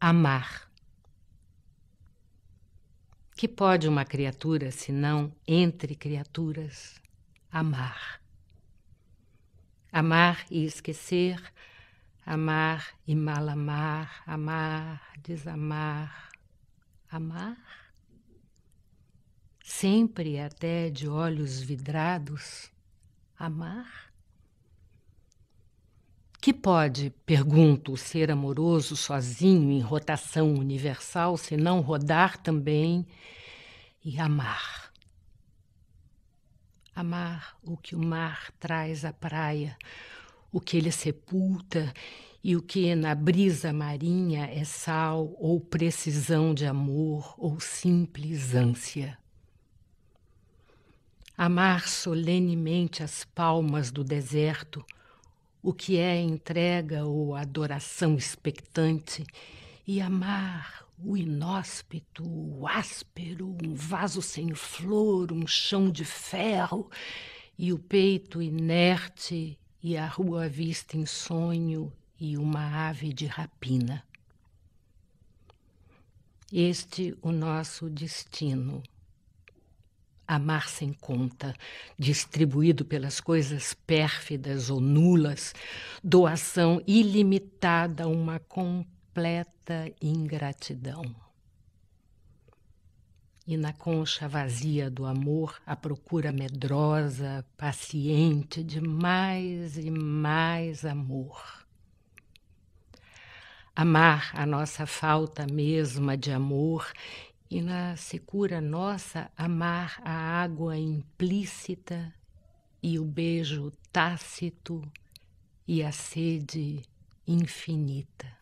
amar. Que pode uma criatura, senão entre criaturas, amar? Amar e esquecer, amar e mal amar, amar, desamar, amar? Sempre até de olhos vidrados, amar? Que pode, pergunto, ser amoroso sozinho em rotação universal, se não rodar também e amar? Amar o que o mar traz à praia, o que ele sepulta e o que na brisa marinha é sal ou precisão de amor ou simples ânsia. Amar solenemente as palmas do deserto o que é entrega ou adoração expectante, e amar o inóspito, o áspero, um vaso sem flor, um chão de ferro, e o peito inerte, e a rua vista em sonho, e uma ave de rapina. Este o nosso destino amar sem conta, distribuído pelas coisas pérfidas ou nulas, doação ilimitada, uma completa ingratidão. E na concha vazia do amor, a procura medrosa, paciente de mais e mais amor. Amar a nossa falta mesma de amor e na secura nossa amar a água implícita e o beijo tácito e a sede infinita.